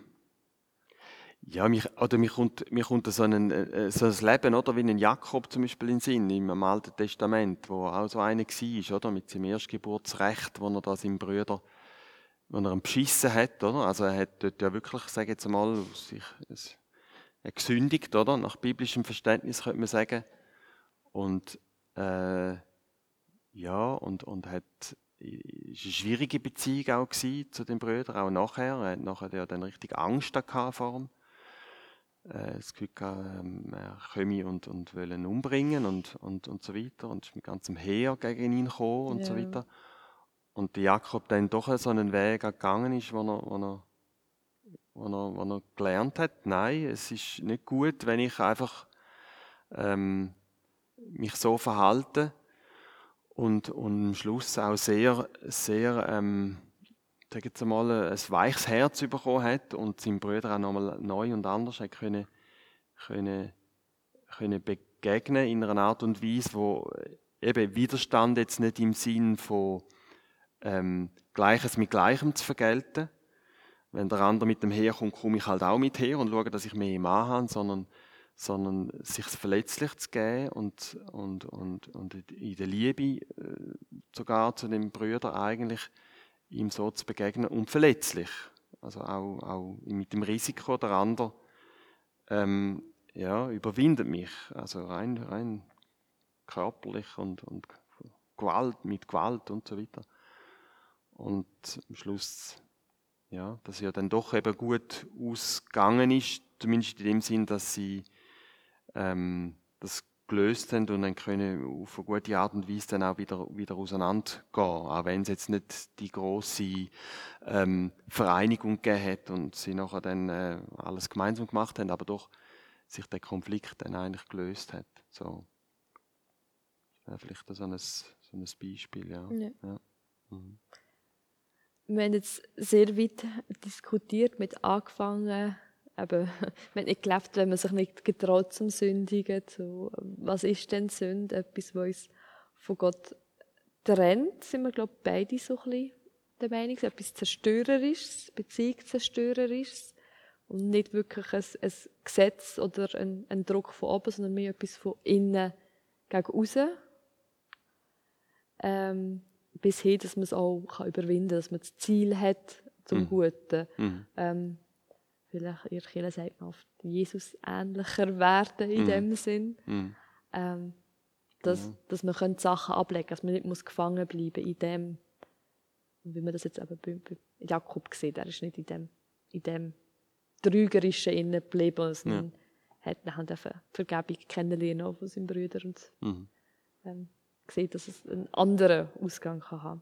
Ja, mich, oder mir kommt, mir kommt so, ein, äh, so ein Leben, oder, wie ein Jakob zum Beispiel in Sinn, im Alten Testament, wo auch so einer war, oder, mit seinem Erstgeburtsrecht, wo er da seinem Bruder, wo er beschissen hat, oder, also er hat dort ja wirklich, sage ich jetzt mal, sich gesündigt, oder? Nach biblischem Verständnis könnte man sagen. Und äh, ja, und, und hat ist eine schwierige Beziehung auch zu den Brüdern, auch nachher. Er hat nachher ja dann richtig Angst vor ihm. Äh, das Gefühl gehabt, ähm, er komme und, und will ihn umbringen und, und, und so weiter. Und ist mit ganzem Heer gegen ihn gekommen und ja. so weiter. Und Jakob dann doch so einen Weg gegangen ist, wo er, wo er wo er, wo er gelernt hat, nein, es ist nicht gut, wenn ich einfach ähm, mich so verhalte und, und am Schluss auch sehr, sehr, ähm, sag jetzt mal, ein weiches Herz bekommen hat und seinem Bruder auch nochmal neu und anders hat können, können, können begegnen in einer Art und Weise, wo eben Widerstand jetzt nicht im Sinn von ähm, Gleiches mit Gleichem zu vergelten. Wenn der andere mit dem herkommt, komme ich halt auch mit her und schaue, dass ich mehr im habe, sondern, sondern sich verletzlich zu geben und, und, und, und in der Liebe äh, sogar zu dem Brüder eigentlich ihm so zu begegnen und verletzlich. Also auch, auch mit dem Risiko, der andere ähm, ja, überwindet mich. Also rein, rein körperlich und, und Gewalt, mit Gewalt und so weiter. Und am Schluss, ja, dass ja dann doch eben gut ausgegangen ist, zumindest in dem Sinn, dass sie ähm, das gelöst haben und dann können auf eine gute Art und Weise dann auch wieder, wieder auseinandergehen. Auch wenn es jetzt nicht die große ähm, Vereinigung gegeben hat und sie nachher dann äh, alles gemeinsam gemacht haben, aber doch sich der Konflikt dann eigentlich gelöst hat. So. Das wäre vielleicht so ein, so ein Beispiel, ja. ja. ja. Mhm. Wir haben jetzt sehr weit diskutiert, mit angefangen, eben, man nicht gelebt, wenn man sich nicht getraut zum Sündigen. So, was ist denn Sünde? Etwas, was uns von Gott trennt, sind wir, glaube ich, beide so ein bisschen der Meinung. Etwas Zerstörerisches, Beziehungszerstörerisches. Und nicht wirklich ein, ein Gesetz oder ein, ein, Druck von oben, sondern mehr etwas von innen gegen außen. Ähm, bis hin, dass man es auch kann überwinden kann, dass man das Ziel hat zum mhm. Guten. Mhm. Ähm, vielleicht in der Kirche sagt man oft, Jesus ähnlicher werden in mhm. dem Sinn. Mhm. Ähm, dass, mhm. dass man die Sachen ablegen kann, dass man nicht muss gefangen bleiben in dem, wie man das jetzt eben bei, bei Jakob sieht, er ist nicht in dem, in dem Trügerischen innen geblieben, sondern ja. hat nachher die Vergebung kennenlernen von seinen Brüdern und mhm. ähm, sieht, dass es einen anderen Ausgang kann haben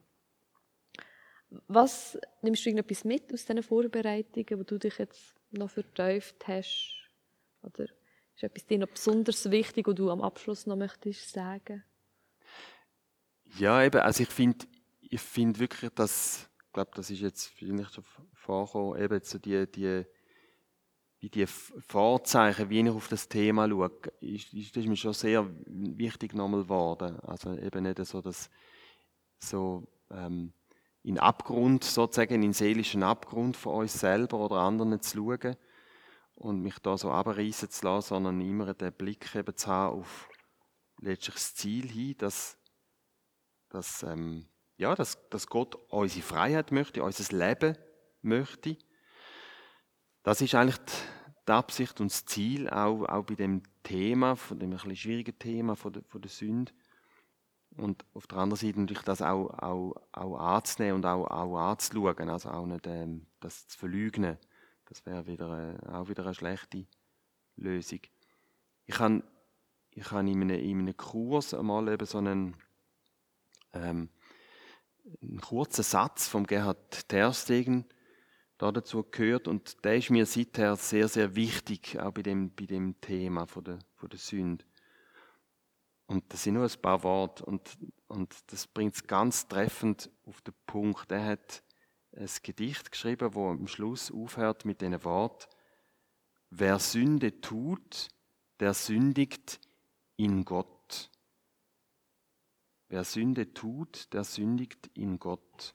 Was nimmst du irgendetwas mit aus diesen Vorbereitungen, wo du dich jetzt noch vertieft hast? Oder ist etwas dir noch besonders wichtig, was du am Abschluss noch möchtest sagen? Ja, eben, also ich finde ich find wirklich, dass, ich glaube, das ist jetzt vielleicht schon vorgekommen, eben so die, die, wie die Vorzeichen, wie ich auf das Thema schaue, ist, ist, ist mir schon sehr wichtig nochmal geworden. Also eben nicht so, dass so ähm, in Abgrund, sozusagen in seelischen Abgrund von uns selber oder anderen zu schauen und mich da so abreißen zu lassen, sondern immer den Blick eben zu haben auf letztlich das Ziel hin, dass, dass, ähm, ja, dass, dass Gott unsere Freiheit möchte, unser Leben möchte. Das ist eigentlich die Absicht und das Ziel auch, auch bei dem Thema, von dem ein bisschen schwierigen Thema von der, von der Sünde, und auf der anderen Seite natürlich das auch, auch, auch anzunehmen und auch, auch anzuschauen, also auch nicht ähm, das zu verleugnen. Das wäre wieder, äh, auch wieder eine schlechte Lösung. Ich habe ich hab in, einem, in einem Kurs einmal eben so einen, ähm, einen kurzen Satz vom Gerhard Terstegen da dazu gehört und der ist mir seither sehr, sehr wichtig, auch bei dem, bei dem Thema von der, von der Sünde. Und das sind nur ein paar Worte und, und das bringt es ganz treffend auf den Punkt. Er hat ein Gedicht geschrieben, wo am Schluss aufhört mit den Wort: Wer Sünde tut, der sündigt in Gott. Wer Sünde tut, der sündigt in Gott.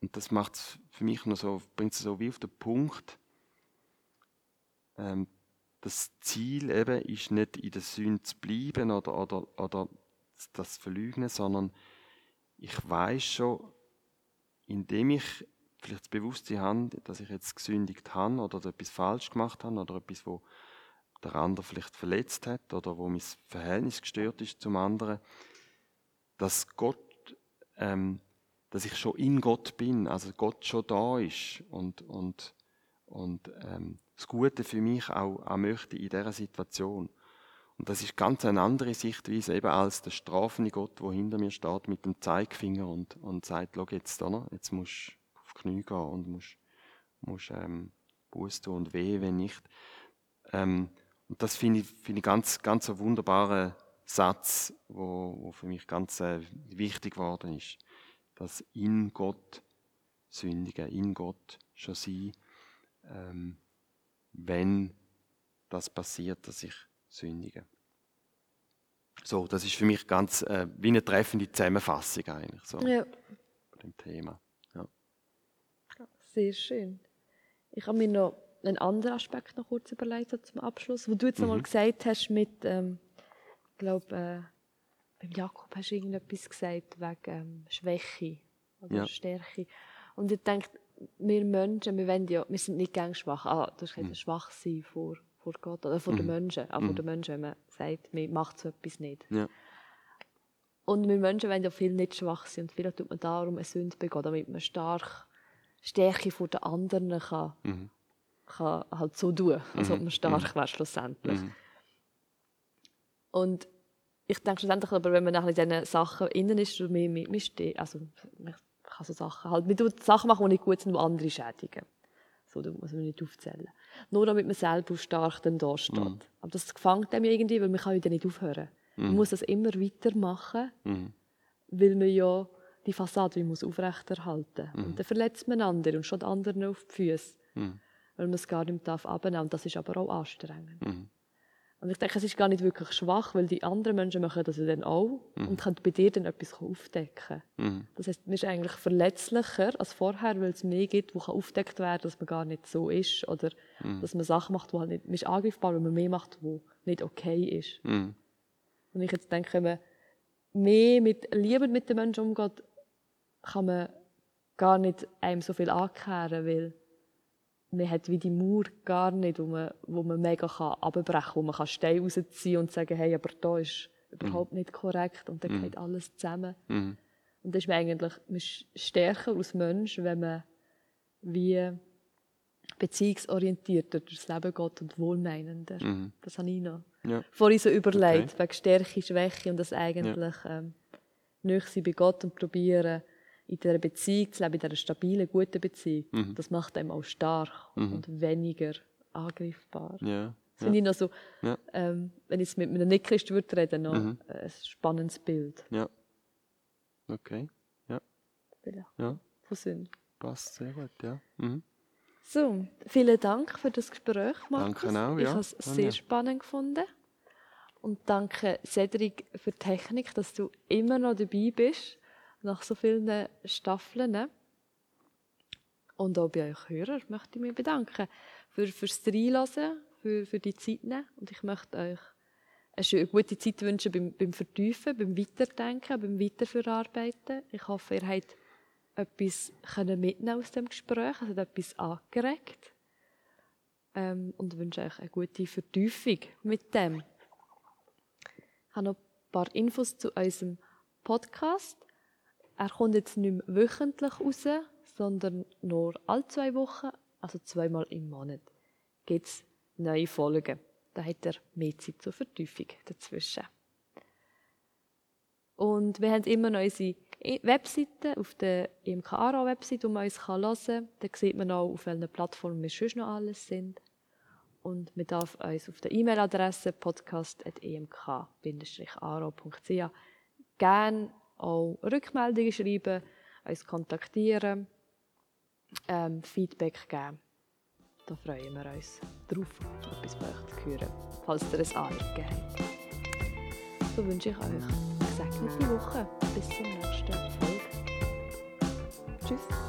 Und das macht für mich noch so, bringt es so wie auf den Punkt. Ähm, das Ziel eben ist nicht in der Sünde zu bleiben oder, oder, oder das Verlügnen, sondern ich weiß schon, indem ich vielleicht das Bewusstsein habe, dass ich jetzt gesündigt habe oder etwas falsch gemacht habe oder etwas, wo der andere vielleicht verletzt hat oder wo mein Verhältnis gestört ist zum anderen, dass Gott, ähm, dass ich schon in Gott bin, also Gott schon da ist und, und, und ähm, das Gute für mich auch, auch möchte in dieser Situation. Und das ist ganz eine andere Sichtweise eben als der strafende Gott, der hinter mir steht mit dem Zeigefinger und, und sagt, schau jetzt, oder? jetzt musst du auf die Knie gehen und musst, musst ähm, Buß tun und weh, wenn nicht. Ähm, und das finde ich, find ich ganz, ganz ein wunderbarer Satz, wo, wo für mich ganz äh, wichtig geworden ist. Dass in Gott sündigen, in Gott schon sein, ähm, wenn das passiert, dass ich sündige. So, das ist für mich ganz äh, wie eine treffende Zusammenfassung eigentlich so Ja, dem Thema. Ja. sehr schön. Ich habe mir noch einen anderen Aspekt noch kurz überlegt so zum Abschluss, wo du jetzt einmal gesagt hast mit, ähm, ich glaube, äh, beim Jakob hast du irgendetwas gesagt wegen ähm, Schwäche oder Ja. Stärke. Und ich denke, wir Menschen, wir, wollen ja, wir sind nicht gern schwach. Ah, du hast gesagt, schwach sein vor, vor Gott oder vor den Menschen. Auch vor den Menschen, wenn man sagt, man macht so etwas nicht. Ja. Und wir Menschen wollen ja viel nicht schwach sein. Und vielleicht tut man darum eine Sünde begehen, damit man stark Stärke vor den anderen kann, kann halt so tun, als ob man stark wäre schlussendlich. Und ich denke schlussendlich, aber wenn man nachher in diesen Sachen innen ist, man, man, man steht, also man kann so Sachen halt, man tut Sachen machen, die nicht gut sind, die andere schädigen. So, da muss man nicht aufzählen. Nur damit man selber stark dann da steht. Aber das gefängt einem irgendwie, weil man kann ja nicht aufhören. Man muss das immer weitermachen, weil man ja die Fassade muss aufrechterhalten muss. Und dann verletzt man andere und schaut anderen auf die Füße, weil man es gar nicht darf abnehmen Und das ist aber auch anstrengend. Und ich denke, es ist gar nicht wirklich schwach, weil die anderen Menschen machen das ja dann auch und können bei dir dann etwas aufdecken. Das heißt, man ist eigentlich verletzlicher als vorher, weil es mehr gibt, wo kann aufdeckt werden dass man gar nicht so ist oder dass man Sachen macht, die halt nicht, man ist angreifbar, weil man mehr macht, wo nicht okay ist. Und ich jetzt denke, wenn man mehr mit Liebe mit den Menschen umgeht, kann man gar nicht einem so viel ankehren, weil man hat wie die Mauer gar nicht, wo man, wo man mega kann abbrechen kann, wo man kann Steine rausziehen und sagen, hey, aber da ist überhaupt nicht korrekt und dann geht alles zusammen. Und dann ist man eigentlich man ist stärker als Mensch, wenn man wie beziehungsorientierter durchs Leben geht und wohlmeinender. Das habe ich noch Ja. vorhin so überlegt, wegen Stärke, Schwäche und das eigentlich ähm, nahe sein bei Gott und probieren, in dieser Beziehung zu leben, in dieser stabilen, guten Beziehung. Das macht einem auch stark und weniger angreifbar. Ja. Das finde ich noch so, Ja. ähm, wenn ich mit einem Nicht-Christ würde reden, noch ein spannendes Bild. Ja. Okay. Ja. Vielleicht Ja. von Sinn. Passt sehr gut, ja. Mhm. So, vielen Dank für das Gespräch, Markus. Danke auch, Ich ja. habe es sehr spannend gefunden. Und danke, Cedric, für die Technik, dass du immer noch dabei bist, nach so vielen Staffeln. Und auch bei euch Hörern möchte ich mich bedanken für, fürs Reinlassen, für, für die Zeit nehmen. Und ich möchte euch eine gute Zeit wünschen beim, beim Vertiefen, beim Weiterdenken, beim Weiterverarbeiten. Ich hoffe, ihr habt etwas mitnehmen aus dem Gespräch, es etwas angeregt. Ähm, und wünsche euch eine gute Vertiefung mit dem. Ich habe noch ein paar Infos zu unserem Podcast. Er kommt jetzt nicht mehr wöchentlich raus, sondern nur alle zwei Wochen, also zweimal im Monat, gibt es neue Folgen. Da hat er mehr Zeit zur Vertiefung dazwischen. Und wir haben immer noch unsere Webseite auf der IMK-ARA-Webseite, wo man uns hören kann. Da sieht man auch, auf welchen Plattformen wir sonst noch alles sind. Und man darf uns auf der E-Mail-Adresse podcast.emk-aro.ch gerne auch Rückmeldungen schreiben, uns kontaktieren, ähm, Feedback geben. Da freuen wir uns drauf, etwas bei euch zu hören, falls ihr ein Anliegen habt. So wünsche ich euch eine gesegnete Woche. Bis zum nächsten Folge. Tschüss.